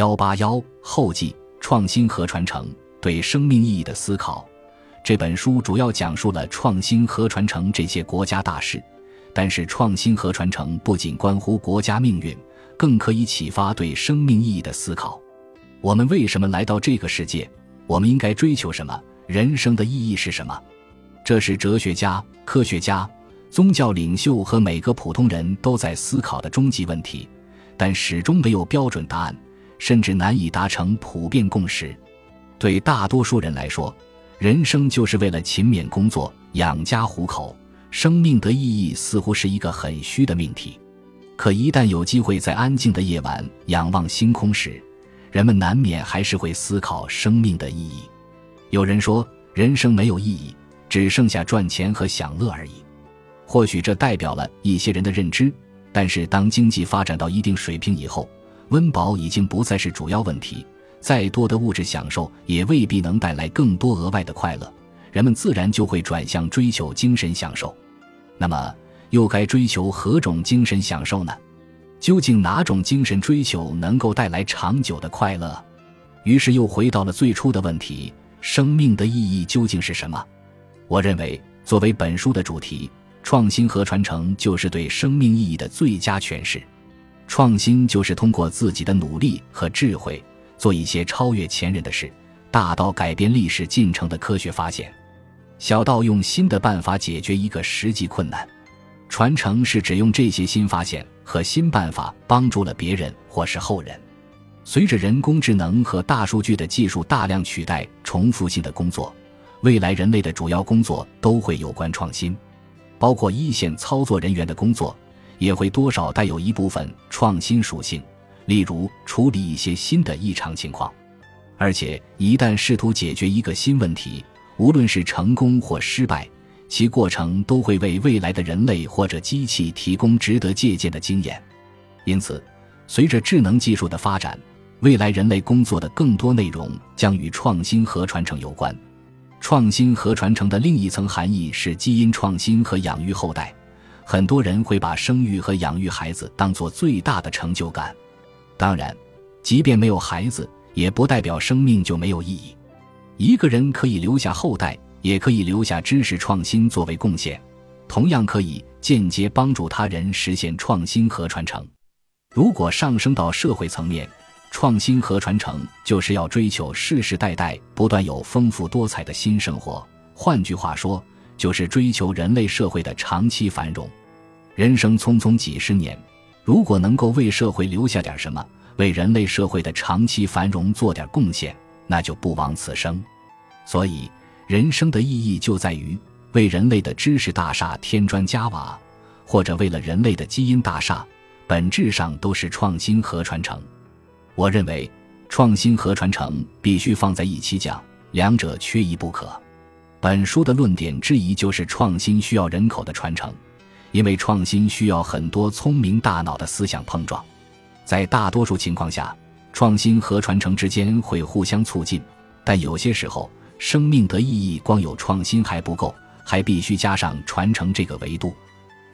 幺八幺后记：创新和传承对生命意义的思考。这本书主要讲述了创新和传承这些国家大事，但是创新和传承不仅关乎国家命运，更可以启发对生命意义的思考。我们为什么来到这个世界？我们应该追求什么？人生的意义是什么？这是哲学家、科学家、宗教领袖和每个普通人都在思考的终极问题，但始终没有标准答案，甚至难以达成普遍共识。对大多数人来说，人生就是为了勤勉工作、养家糊口，生命的意义似乎是一个很虚的命题。可一旦有机会在安静的夜晚仰望星空时，人们难免还是会思考生命的意义。有人说，人生没有意义，只剩下赚钱和享乐而已。或许这代表了一些人的认知，但是当经济发展到一定水平以后，温饱已经不再是主要问题。再多的物质享受也未必能带来更多额外的快乐，人们自然就会转向追求精神享受。那么，又该追求何种精神享受呢？究竟哪种精神追求能够带来长久的快乐？于是又回到了最初的问题：生命的意义究竟是什么？我认为，作为本书的主题，创新和传承就是对生命意义的最佳诠释。创新就是通过自己的努力和智慧。做一些超越前人的事，大到改变历史进程的科学发现，小到用新的办法解决一个实际困难。传承是指用这些新发现和新办法帮助了别人或是后人。随着人工智能和大数据的技术大量取代重复性的工作，未来人类的主要工作都会有关创新，包括一线操作人员的工作也会多少带有一部分创新属性。例如处理一些新的异常情况，而且一旦试图解决一个新问题，无论是成功或失败，其过程都会为未来的人类或者机器提供值得借鉴的经验。因此，随着智能技术的发展，未来人类工作的更多内容将与创新和传承有关。创新和传承的另一层含义是基因创新和养育后代。很多人会把生育和养育孩子当做最大的成就感。当然，即便没有孩子，也不代表生命就没有意义。一个人可以留下后代，也可以留下知识创新作为贡献，同样可以间接帮助他人实现创新和传承。如果上升到社会层面，创新和传承就是要追求世世代代不断有丰富多彩的新生活。换句话说，就是追求人类社会的长期繁荣。人生匆匆几十年。如果能够为社会留下点什么，为人类社会的长期繁荣做点贡献，那就不枉此生。所以，人生的意义就在于为人类的知识大厦添砖加瓦，或者为了人类的基因大厦，本质上都是创新和传承。我认为，创新和传承必须放在一起讲，两者缺一不可。本书的论点之一就是创新需要人口的传承。因为创新需要很多聪明大脑的思想碰撞，在大多数情况下，创新和传承之间会互相促进，但有些时候，生命的意义光有创新还不够，还必须加上传承这个维度。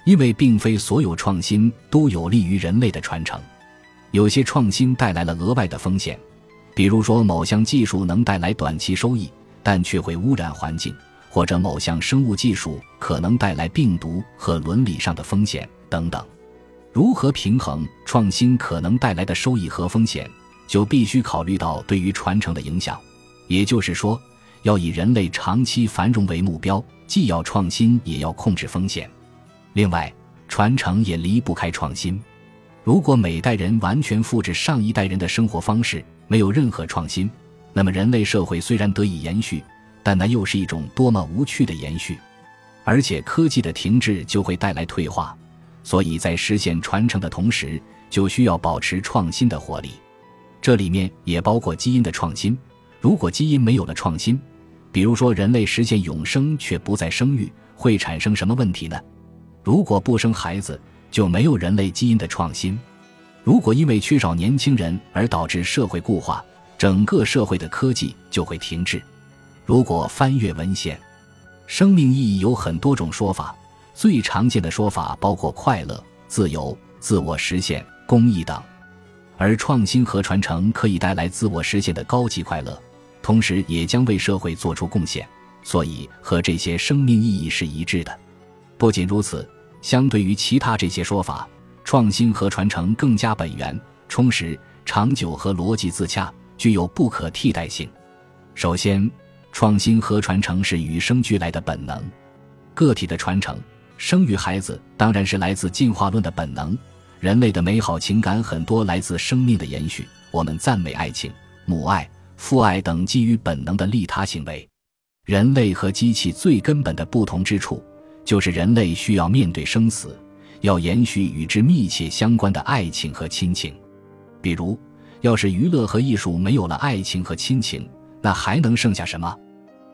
因为并非所有创新都有利于人类的传承，有些创新带来了额外的风险，比如说某项技术能带来短期收益，但却会污染环境。或者某项生物技术可能带来病毒和伦理上的风险等等，如何平衡创新可能带来的收益和风险，就必须考虑到对于传承的影响。也就是说，要以人类长期繁荣为目标，既要创新，也要控制风险。另外，传承也离不开创新。如果每代人完全复制上一代人的生活方式，没有任何创新，那么人类社会虽然得以延续。但那又是一种多么无趣的延续，而且科技的停滞就会带来退化，所以在实现传承的同时，就需要保持创新的活力。这里面也包括基因的创新。如果基因没有了创新，比如说人类实现永生却不再生育，会产生什么问题呢？如果不生孩子，就没有人类基因的创新。如果因为缺少年轻人而导致社会固化，整个社会的科技就会停滞。如果翻阅文献，生命意义有很多种说法，最常见的说法包括快乐、自由、自我实现、公益等。而创新和传承可以带来自我实现的高级快乐，同时也将为社会做出贡献，所以和这些生命意义是一致的。不仅如此，相对于其他这些说法，创新和传承更加本源、充实、长久和逻辑自洽，具有不可替代性。首先，创新和传承是与生俱来的本能，个体的传承。生育孩子当然是来自进化论的本能，人类的美好情感很多来自生命的延续。我们赞美爱情、母爱、父爱等基于本能的利他行为。人类和机器最根本的不同之处，就是人类需要面对生死，要延续与之密切相关的爱情和亲情。比如，要是娱乐和艺术没有了爱情和亲情，那还能剩下什么？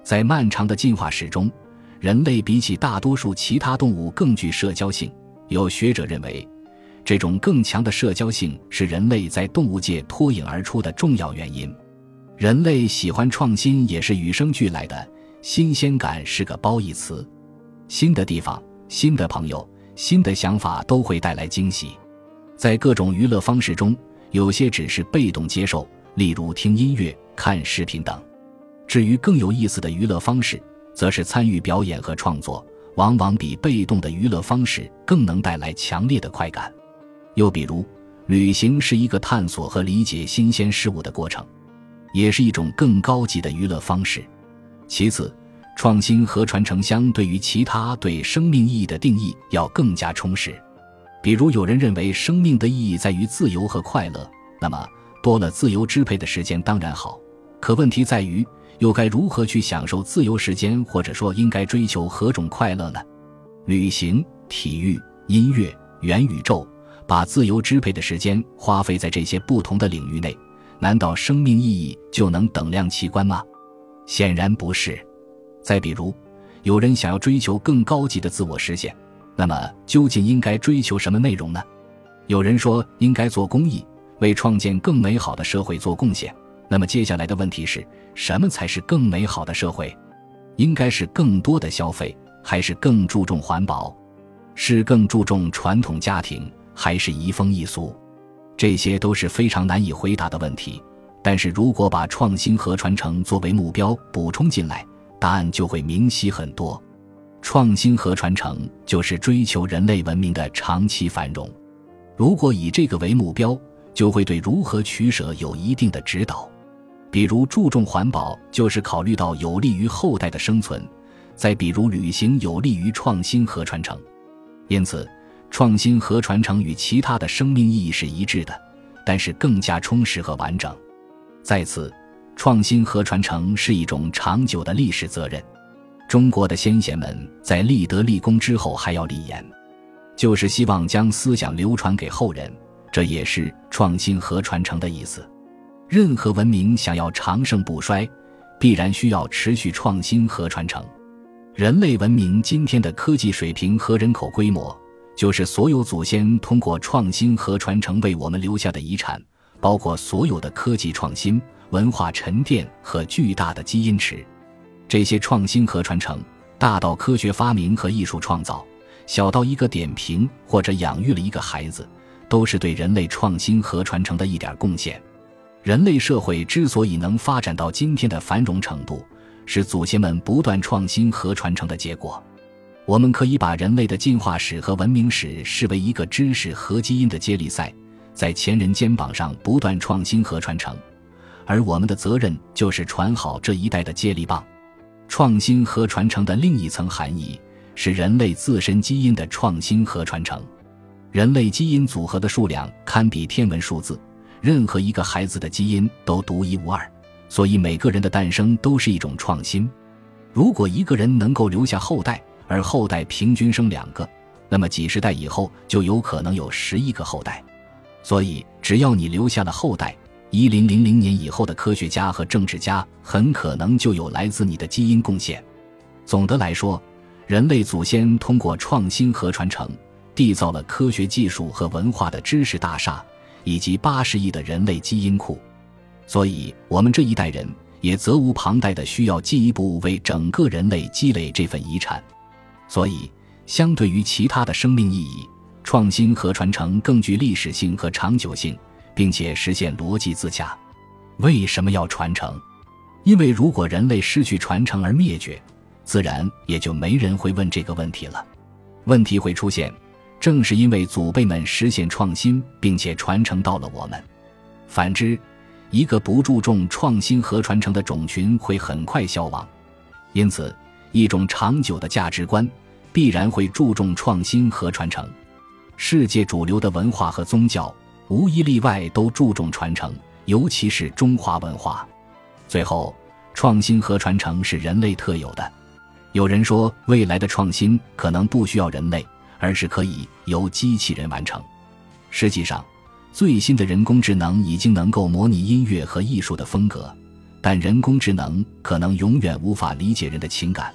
在漫长的进化史中。人类比起大多数其他动物更具社交性。有学者认为，这种更强的社交性是人类在动物界脱颖而出的重要原因。人类喜欢创新也是与生俱来的，新鲜感是个褒义词。新的地方、新的朋友、新的想法都会带来惊喜。在各种娱乐方式中，有些只是被动接受，例如听音乐、看视频等。至于更有意思的娱乐方式，则是参与表演和创作，往往比被动的娱乐方式更能带来强烈的快感。又比如，旅行是一个探索和理解新鲜事物的过程，也是一种更高级的娱乐方式。其次，创新和传承相对于其他对生命意义的定义要更加充实。比如，有人认为生命的意义在于自由和快乐，那么多了自由支配的时间当然好。可问题在于。又该如何去享受自由时间，或者说应该追求何种快乐呢？旅行、体育、音乐、元宇宙，把自由支配的时间花费在这些不同的领域内，难道生命意义就能等量齐观吗？显然不是。再比如，有人想要追求更高级的自我实现，那么究竟应该追求什么内容呢？有人说应该做公益，为创建更美好的社会做贡献。那么接下来的问题是什么才是更美好的社会？应该是更多的消费，还是更注重环保？是更注重传统家庭，还是移风易俗？这些都是非常难以回答的问题。但是如果把创新和传承作为目标补充进来，答案就会明晰很多。创新和传承就是追求人类文明的长期繁荣。如果以这个为目标，就会对如何取舍有一定的指导。比如注重环保，就是考虑到有利于后代的生存；再比如旅行，有利于创新和传承。因此，创新和传承与其他的生命意义是一致的，但是更加充实和完整。再次，创新和传承是一种长久的历史责任。中国的先贤们在立德立功之后还要立言，就是希望将思想流传给后人，这也是创新和传承的意思。任何文明想要长盛不衰，必然需要持续创新和传承。人类文明今天的科技水平和人口规模，就是所有祖先通过创新和传承为我们留下的遗产，包括所有的科技创新、文化沉淀和巨大的基因池。这些创新和传承，大到科学发明和艺术创造，小到一个点评或者养育了一个孩子，都是对人类创新和传承的一点贡献。人类社会之所以能发展到今天的繁荣程度，是祖先们不断创新和传承的结果。我们可以把人类的进化史和文明史视为一个知识和基因的接力赛，在前人肩膀上不断创新和传承，而我们的责任就是传好这一代的接力棒。创新和传承的另一层含义是人类自身基因的创新和传承。人类基因组合的数量堪比天文数字。任何一个孩子的基因都独一无二，所以每个人的诞生都是一种创新。如果一个人能够留下后代，而后代平均生两个，那么几十代以后就有可能有十一个后代。所以，只要你留下了后代，一零零零年以后的科学家和政治家很可能就有来自你的基因贡献。总的来说，人类祖先通过创新和传承，缔造了科学技术和文化的知识大厦。以及八十亿的人类基因库，所以我们这一代人也责无旁贷的需要进一步为整个人类积累这份遗产。所以，相对于其他的生命意义，创新和传承更具历史性和长久性，并且实现逻辑自洽。为什么要传承？因为如果人类失去传承而灭绝，自然也就没人会问这个问题了。问题会出现，正是因为祖辈们实现创新，并且传承到了我们。反之，一个不注重创新和传承的种群会很快消亡。因此，一种长久的价值观必然会注重创新和传承。世界主流的文化和宗教无一例外都注重传承，尤其是中华文化。最后，创新和传承是人类特有的。有人说，未来的创新可能不需要人类，而是可以由机器人完成。实际上，最新的人工智能已经能够模拟音乐和艺术的风格，但人工智能可能永远无法理解人的情感，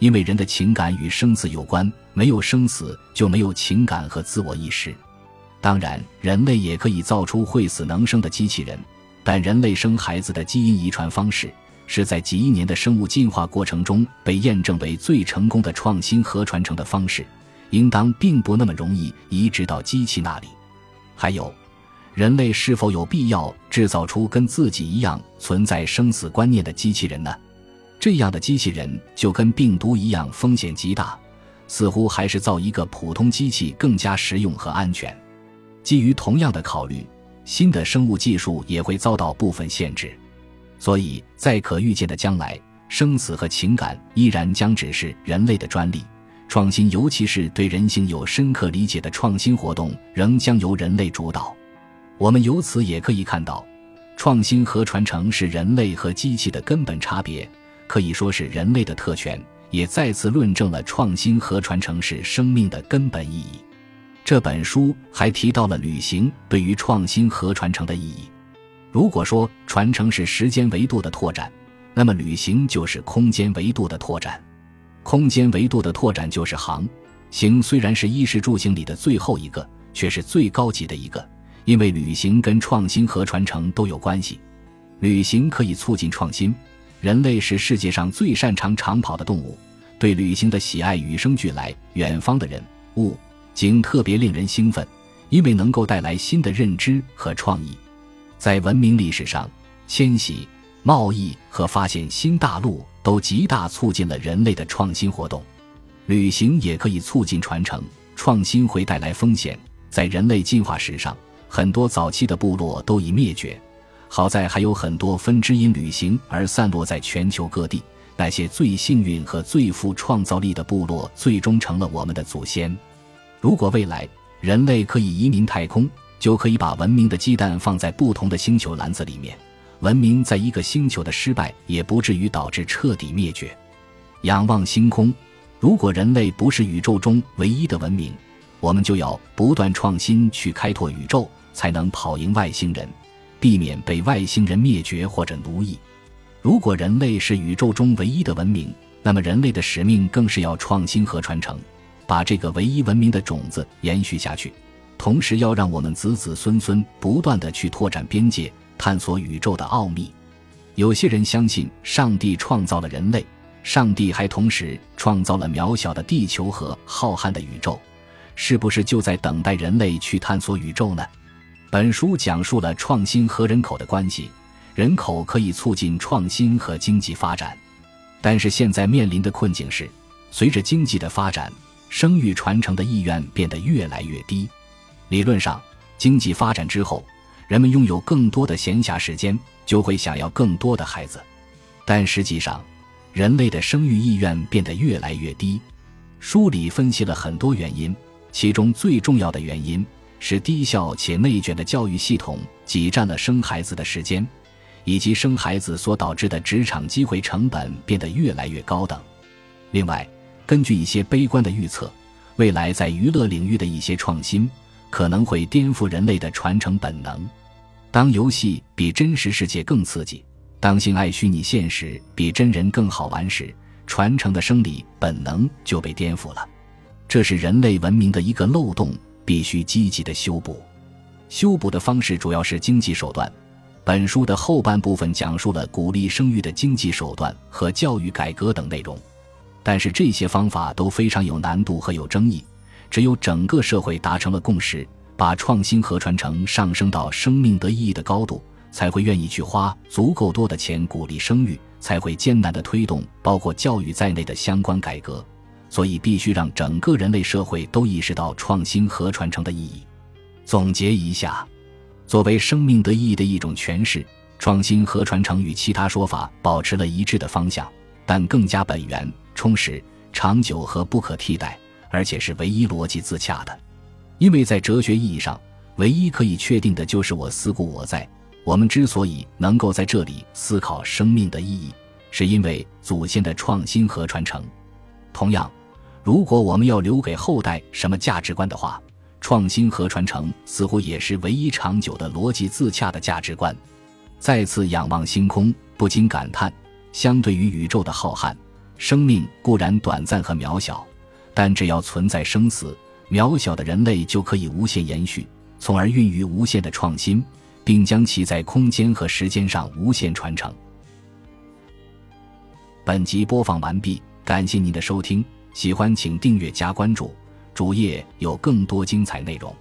因为人的情感与生死有关，没有生死就没有情感和自我意识。当然，人类也可以造出会死能生的机器人，但人类生孩子的基因遗传方式。是在几亿年的生物进化过程中被验证为最成功的创新和传承的方式，应当并不那么容易移植到机器那里。还有，人类是否有必要制造出跟自己一样存在生死观念的机器人呢？这样的机器人就跟病毒一样风险极大，似乎还是造一个普通机器更加实用和安全。基于同样的考虑，新的生物技术也会遭到部分限制。所以在可预见的将来，生死和情感依然将只是人类的专利。创新，尤其是对人性有深刻理解的创新活动，仍将由人类主导。我们由此也可以看到，创新和传承是人类和机器的根本差别，可以说是人类的特权，也再次论证了创新和传承是生命的根本意义。这本书还提到了旅行对于创新和传承的意义。如果说传承是时间维度的拓展，那么旅行就是空间维度的拓展。空间维度的拓展就是航行，虽然是衣食住行里的最后一个，却是最高级的一个，因为旅行跟创新和传承都有关系。旅行可以促进创新，人类是世界上最擅长长跑的动物，对旅行的喜爱与生俱来。远方的人物景特别令人兴奋，因为能够带来新的认知和创意。在文明历史上，迁徙、贸易和发现新大陆都极大促进了人类的创新活动。旅行也可以促进传承，创新会带来风险。在人类进化史上，很多早期的部落都已灭绝，好在还有很多分支因旅行而散落在全球各地。那些最幸运和最富创造力的部落，最终成了我们的祖先。如果未来人类可以移民太空，就可以把文明的鸡蛋放在不同的星球篮子里面，文明在一个星球的失败也不至于导致彻底灭绝。仰望星空，如果人类不是宇宙中唯一的文明，我们就要不断创新去开拓宇宙，才能跑赢外星人，避免被外星人灭绝或者奴役。如果人类是宇宙中唯一的文明，那么人类的使命更是要创新和传承，把这个唯一文明的种子延续下去。同时，要让我们子子孙孙不断的去拓展边界，探索宇宙的奥秘。有些人相信上帝创造了人类，上帝还同时创造了渺小的地球和浩瀚的宇宙，是不是就在等待人类去探索宇宙呢？本书讲述了创新和人口的关系，人口可以促进创新和经济发展，但是现在面临的困境是，随着经济的发展，生育传承的意愿变得越来越低。理论上，经济发展之后，人们拥有更多的闲暇时间，就会想要更多的孩子。但实际上，人类的生育意愿变得越来越低。书里分析了很多原因，其中最重要的原因是低效且内卷的教育系统挤占了生孩子的时间，以及生孩子所导致的职场机会成本变得越来越高等。另外，根据一些悲观的预测，未来在娱乐领域的一些创新。可能会颠覆人类的传承本能。当游戏比真实世界更刺激，当性爱虚拟现实比真人更好玩时，传承的生理本能就被颠覆了。这是人类文明的一个漏洞，必须积极的修补。修补的方式主要是经济手段。本书的后半部分讲述了鼓励生育的经济手段和教育改革等内容，但是这些方法都非常有难度和有争议。只有整个社会达成了共识，把创新和传承上升到生命的意义的高度，才会愿意去花足够多的钱鼓励生育，才会艰难的推动包括教育在内的相关改革。所以，必须让整个人类社会都意识到创新和传承的意义。总结一下，作为生命的意义的一种诠释，创新和传承与其他说法保持了一致的方向，但更加本源、充实、长久和不可替代，而且是唯一逻辑自洽的。因为在哲学意义上，唯一可以确定的就是我思故我在。我们之所以能够在这里思考生命的意义，是因为祖先的创新和传承。同样。如果我们要留给后代什么价值观的话，创新和传承似乎也是唯一长久的逻辑自洽的价值观。再次仰望星空，不禁感叹：相对于宇宙的浩瀚，生命固然短暂和渺小，但只要存在生死，渺小的人类就可以无限延续，从而孕育无限的创新，并将其在空间和时间上无限传承。本集播放完毕，感谢您的收听。喜欢请订阅加关注，主页有更多精彩内容。